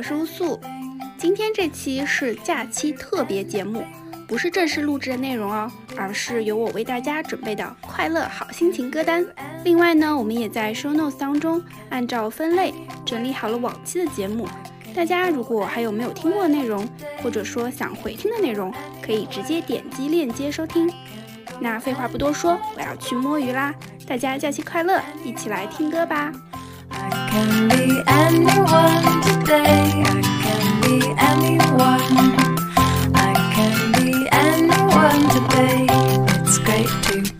我是乌素。今天这期是假期特别节目，不是正式录制的内容哦，而是由我为大家准备的快乐好心情歌单。另外呢，我们也在 show notes 当中按照分类整理好了往期的节目。大家如果还有没有听过的内容，或者说想回听的内容，可以直接点击链接收听。那废话不多说，我要去摸鱼啦！大家假期快乐，一起来听歌吧。I can be anyone today. I can be anyone. I can be anyone today. It's great to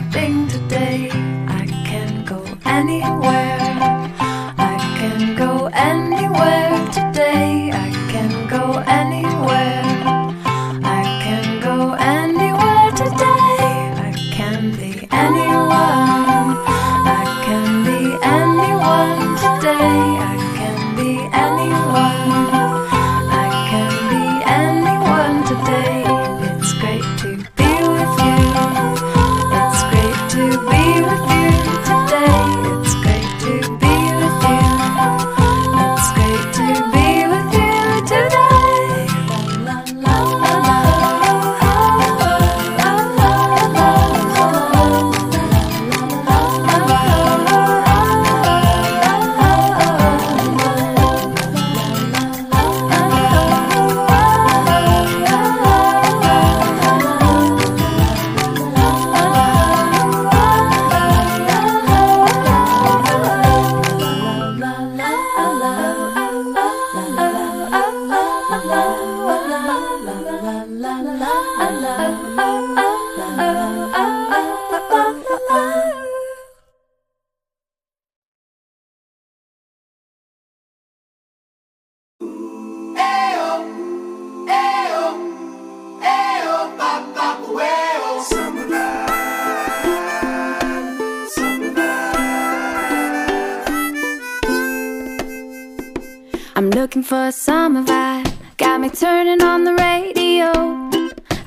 for a summer vibe. Got me turning on the radio.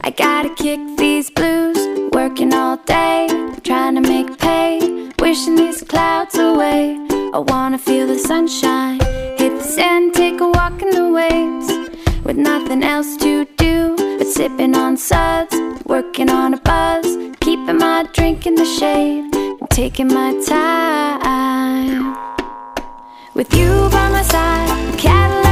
I gotta kick these blues, working all day, trying to make pay, wishing these clouds away. I wanna feel the sunshine, hit the sand, take a walk in the waves, with nothing else to do but sipping on suds, working on a buzz, keeping my drink in the shade, taking my time. With you by my side, Cadillac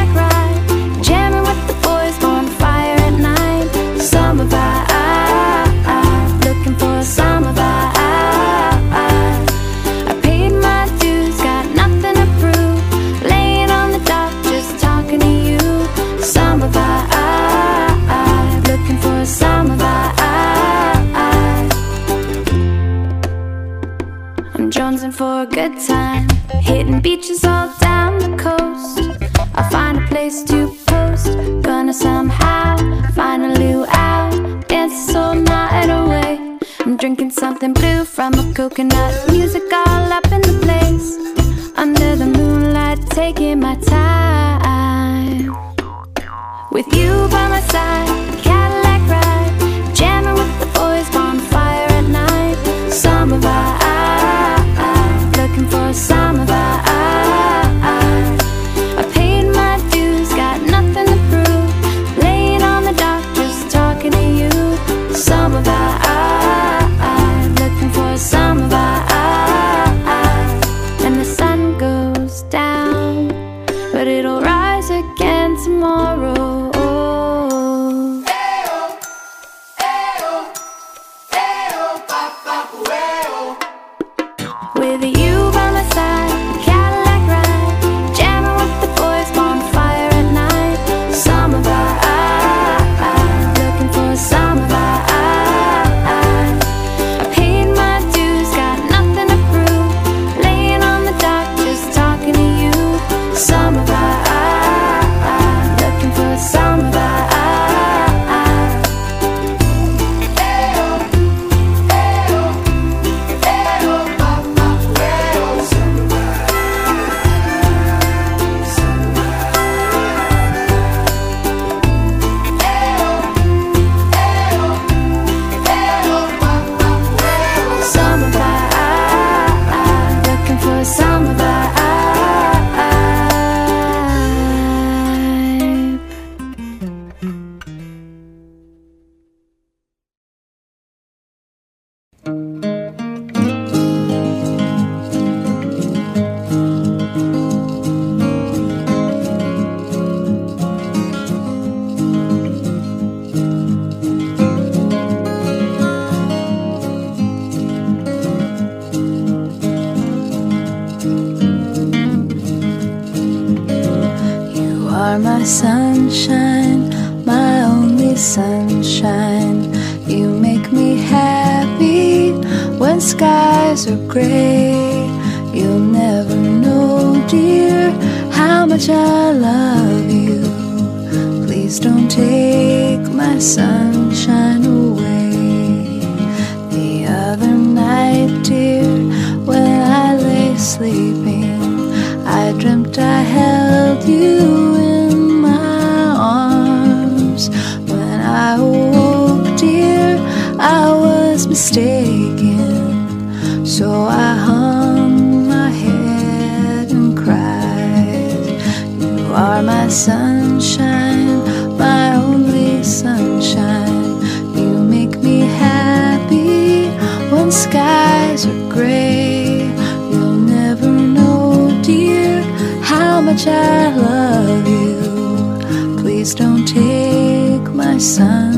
time, hitting beaches all down the coast. I'll find a place to post, gonna somehow find a luau, dance all night away. I'm drinking something blue from a coconut, music all up in the place. Under the moonlight, taking my time. With you by my side, are my sunshine, my only sunshine. You make me happy when skies are gray. You'll never know, dear, how much I love you. Please don't take my sun.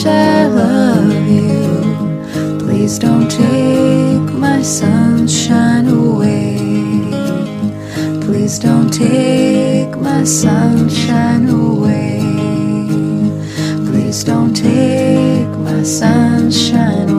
much I love you. Please don't take my sunshine away. Please don't take my sunshine away. Please don't take my sunshine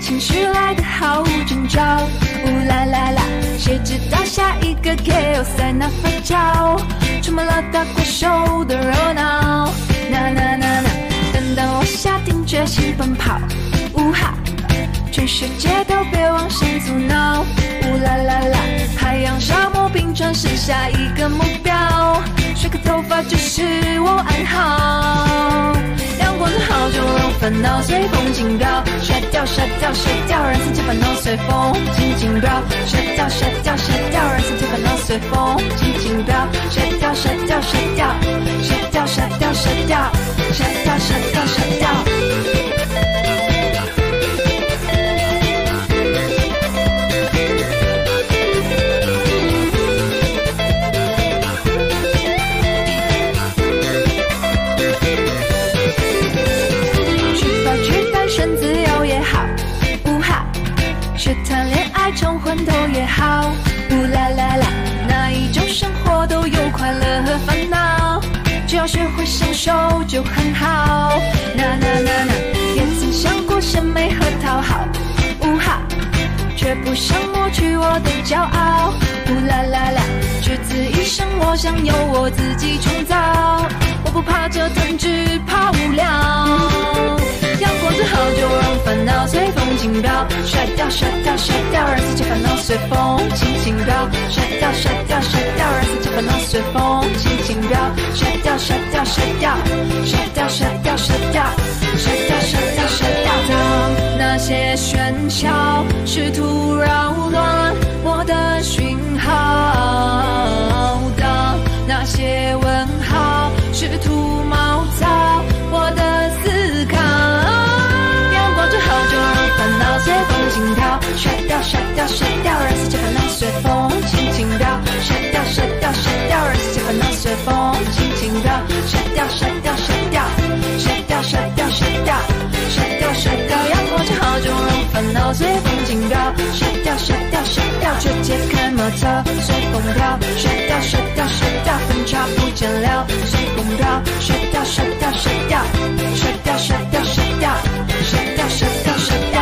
情绪来得毫无征兆，呜啦啦啦，谁知道下一个 KO 在哪发酵，充满了大怪兽的热闹，呐呐呐呐，等到我下定决心奔跑，呜哈。全世界都别妄想阻挠，呜啦啦啦！海洋、沙漠、冰川是下一个目标，甩个头发就是我暗号。阳光正好就让烦恼随风轻飘，甩掉、甩掉、甩掉，让世界烦恼随风轻轻飘。甩掉、甩掉、甩掉，让世界烦恼随风轻轻飘。甩掉、甩掉、甩掉，甩掉、甩掉、甩掉，甩掉、甩掉、甩掉。谈恋爱冲昏头也好，呜啦啦啦。哪一种生活都有快乐和烦恼，只要学会享受就很好。呐呐呐呐，也曾想过审美和讨好，呜哈，却不想抹去我的骄傲，呜啦啦啦。只此一生，我想由我自己创造，我不怕折腾，只怕无聊。阳光正好，就让烦恼随风轻飘，甩掉，甩掉，甩掉，让世界烦恼随风轻轻飘。甩掉，甩掉，甩掉，让世界烦恼随风轻轻飘。甩掉，甩掉，甩掉，甩掉，甩掉，甩掉，甩掉，甩掉，甩掉。当那些喧嚣试图扰乱我的讯号，当那些问号试图毛躁甩掉甩掉甩掉，让心情烦恼随风轻轻飘。甩掉甩掉甩掉，让心情烦恼随风轻轻飘。甩掉甩掉甩掉，甩掉甩掉甩掉，甩掉甩掉。阳光正好，就让烦恼随风轻飘。甩掉甩掉甩掉，却解开毛躁随风飘。甩掉甩掉甩掉，分叉不见了随风飘。甩掉甩掉甩掉，甩掉甩掉甩掉，甩掉甩掉甩掉。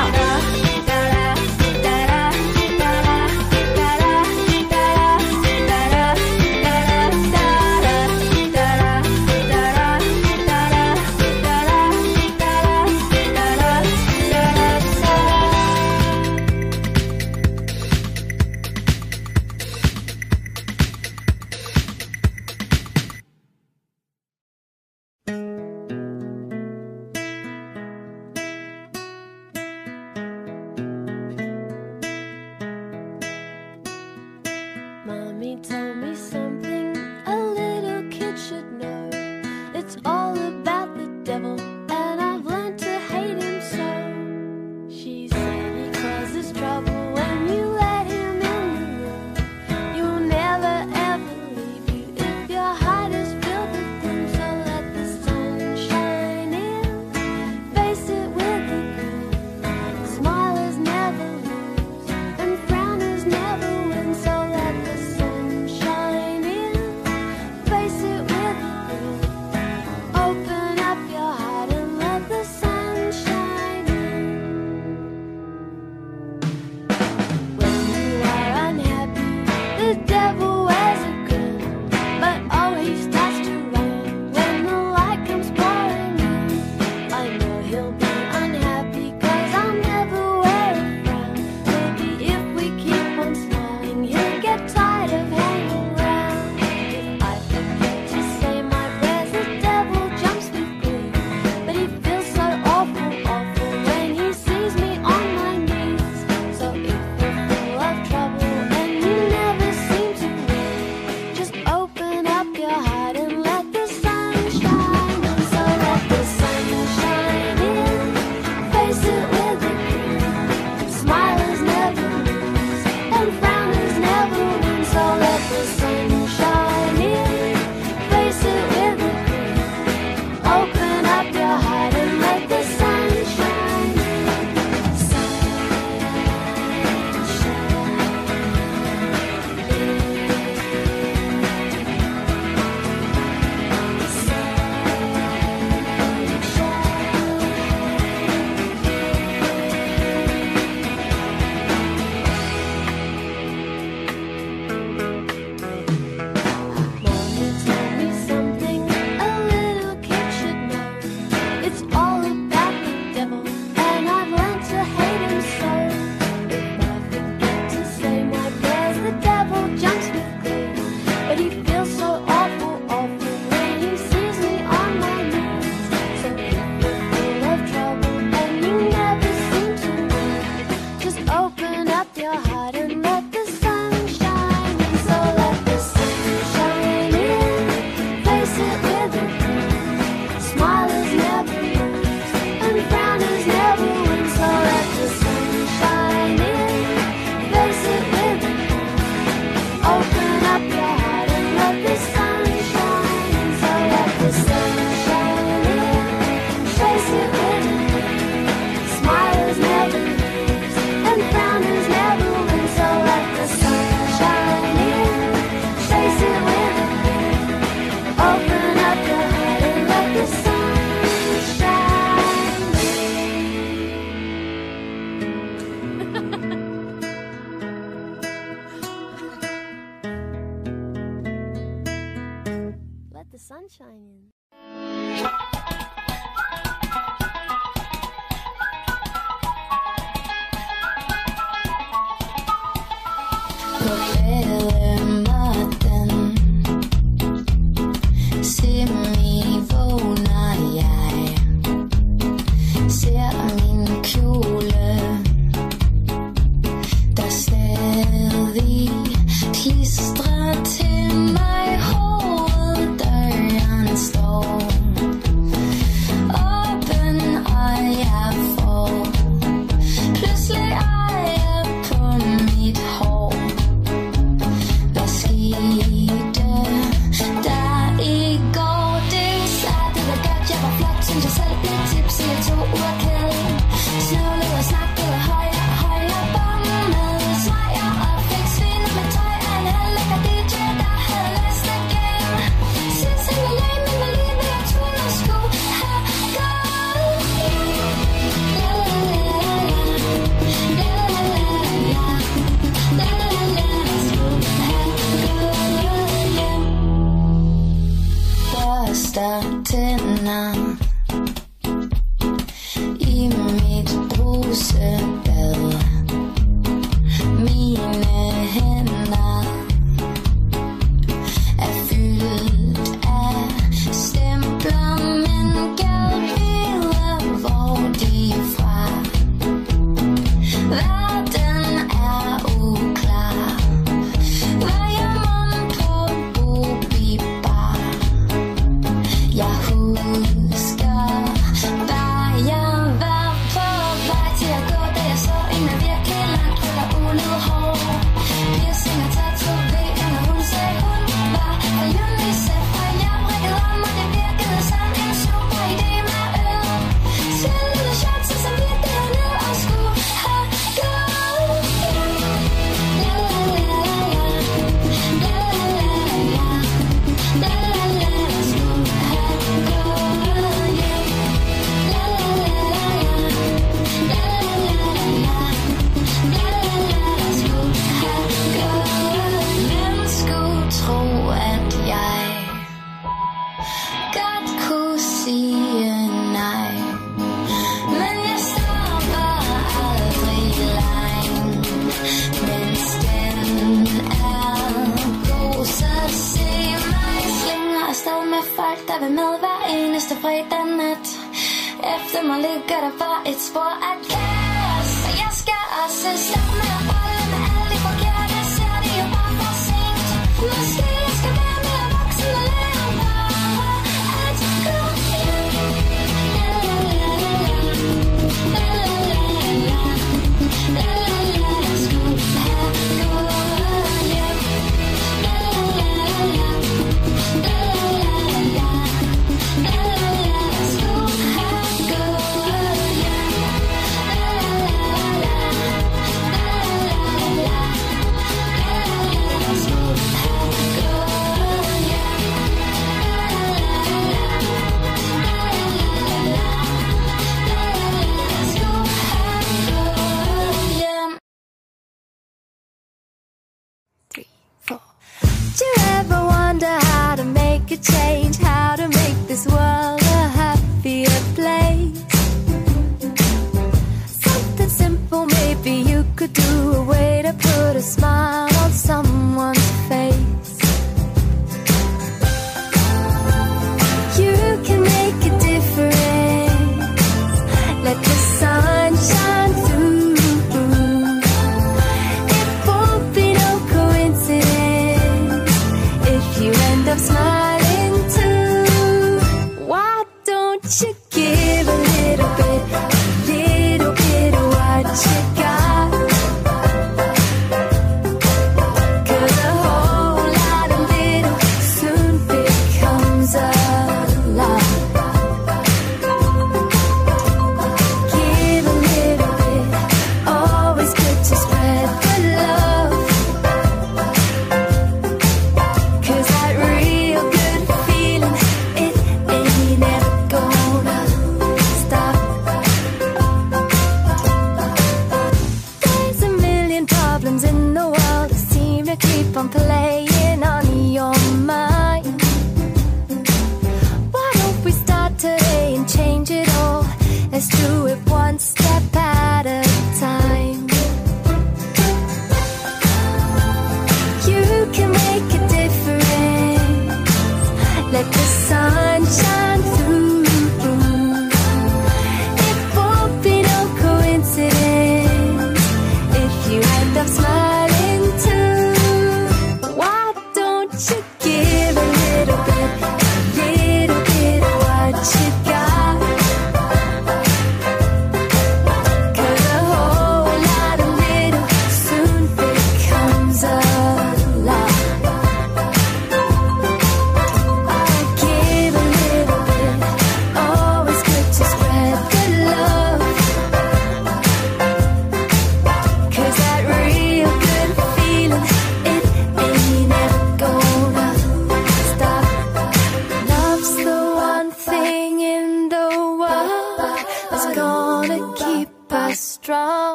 Skal også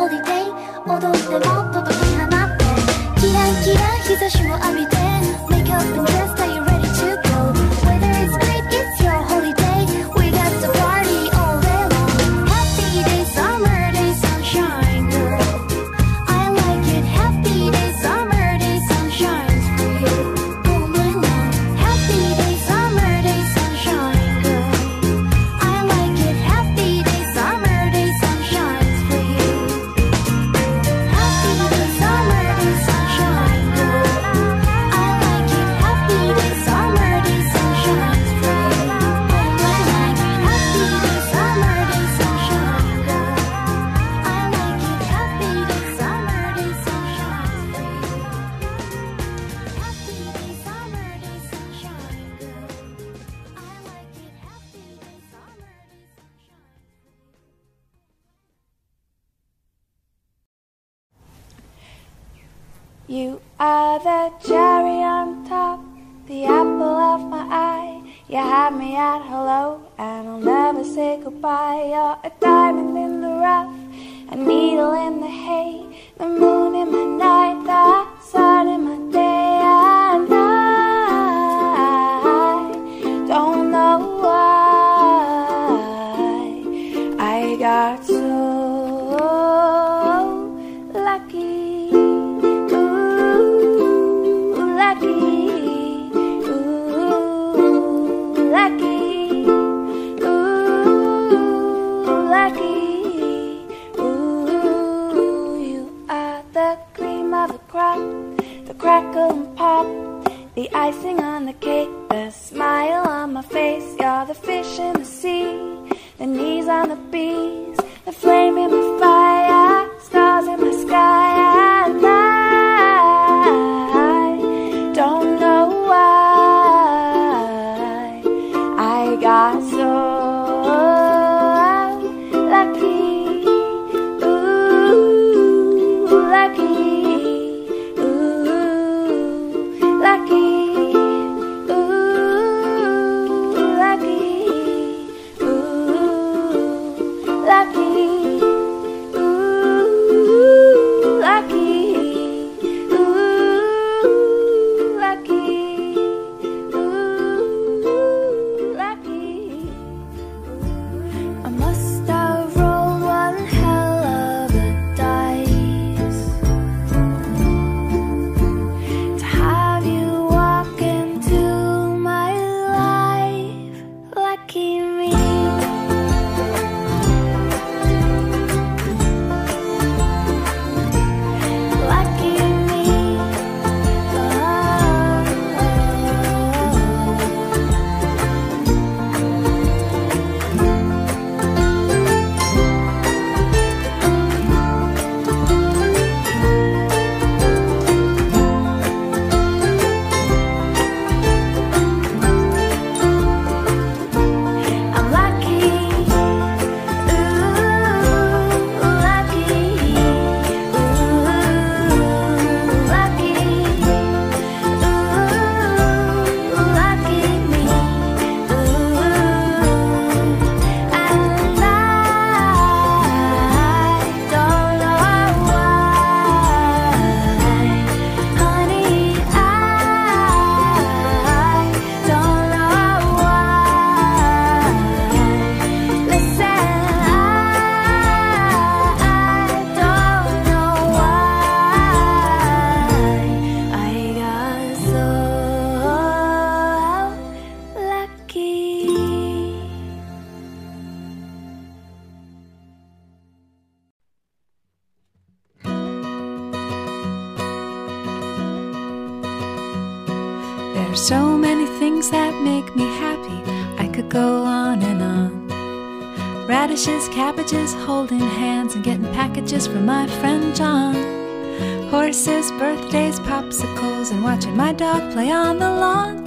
ホリデ踊ってもっと解き放って。キラキラ日差しを浴びて。Make up and There are so many things that make me happy. I could go on and on. Radishes, cabbages, holding hands, and getting packages from my friend John. Horses, birthdays, popsicles, and watching my dog play on the lawn.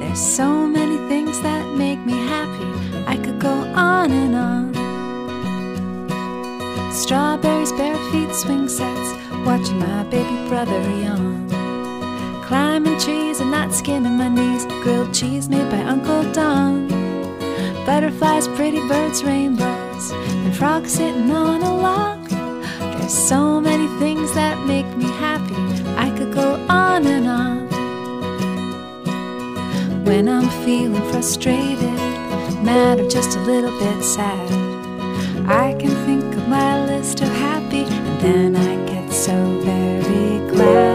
There's so many things that make me happy. I could go on and on. Strawberries, bare feet, swing sets, watching my baby brother yawn. Climbing trees and not skin in my knees. Grilled cheese made by Uncle Don. Butterflies, pretty birds, rainbows, and frogs sitting on a log. There's so many things that make me happy. I could go on and on. When I'm feeling frustrated, mad, or just a little bit sad, I can think of my list of happy, and then I get so very glad.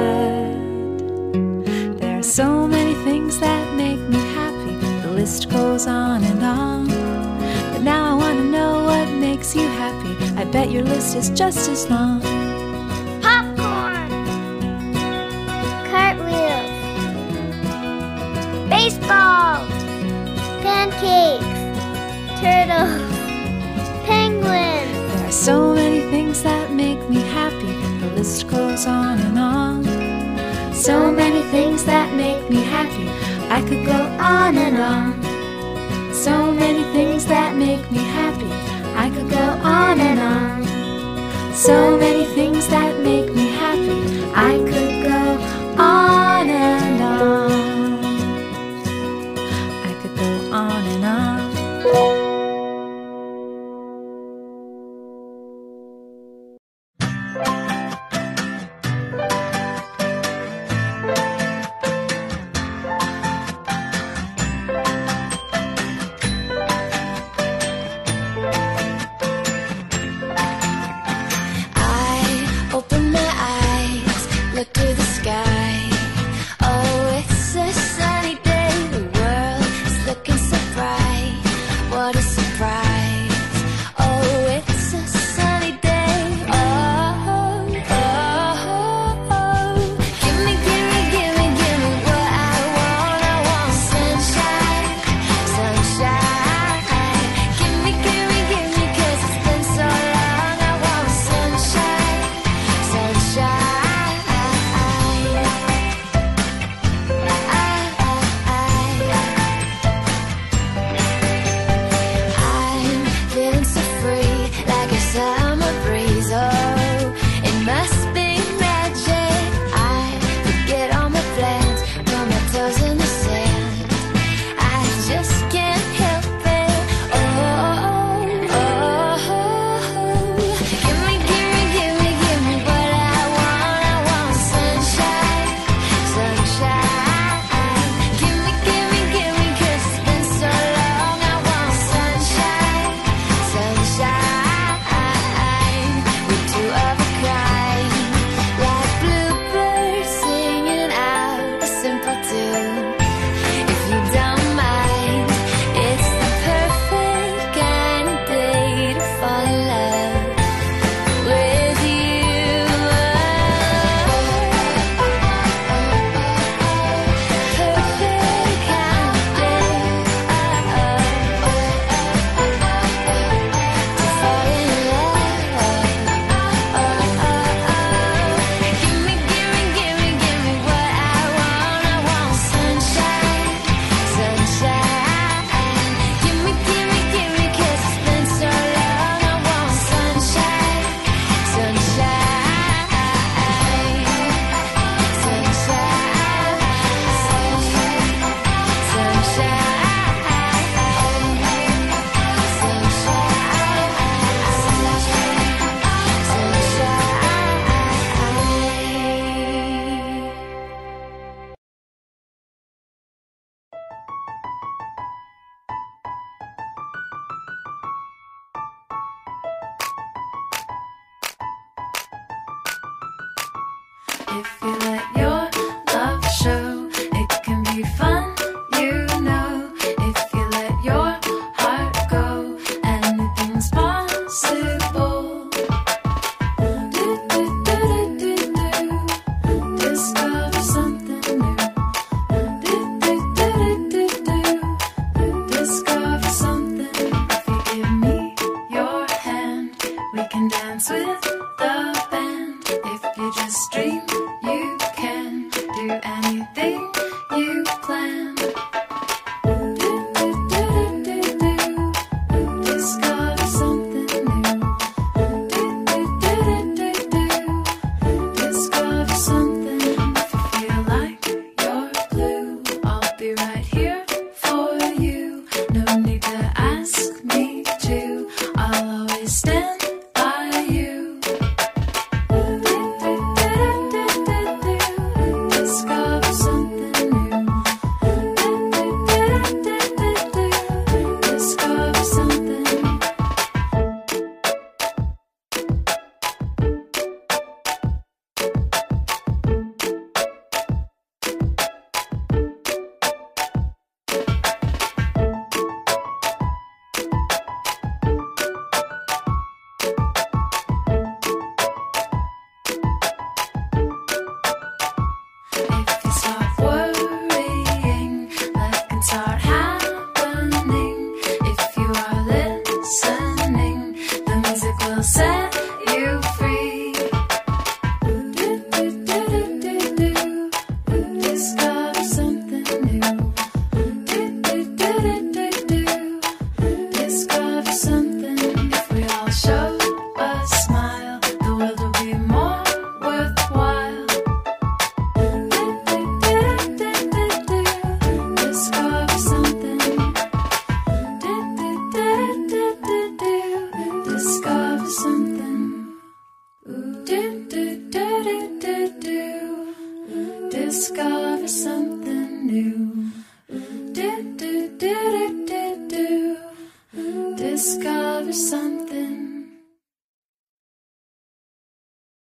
I bet your list is just as long. Popcorn, cartwheels, baseball, pancakes, turtles, penguins. There are so many things that make me happy. The list goes on and on. So many things that make me happy. I could go on and on. So many things that make me on and on. So many things that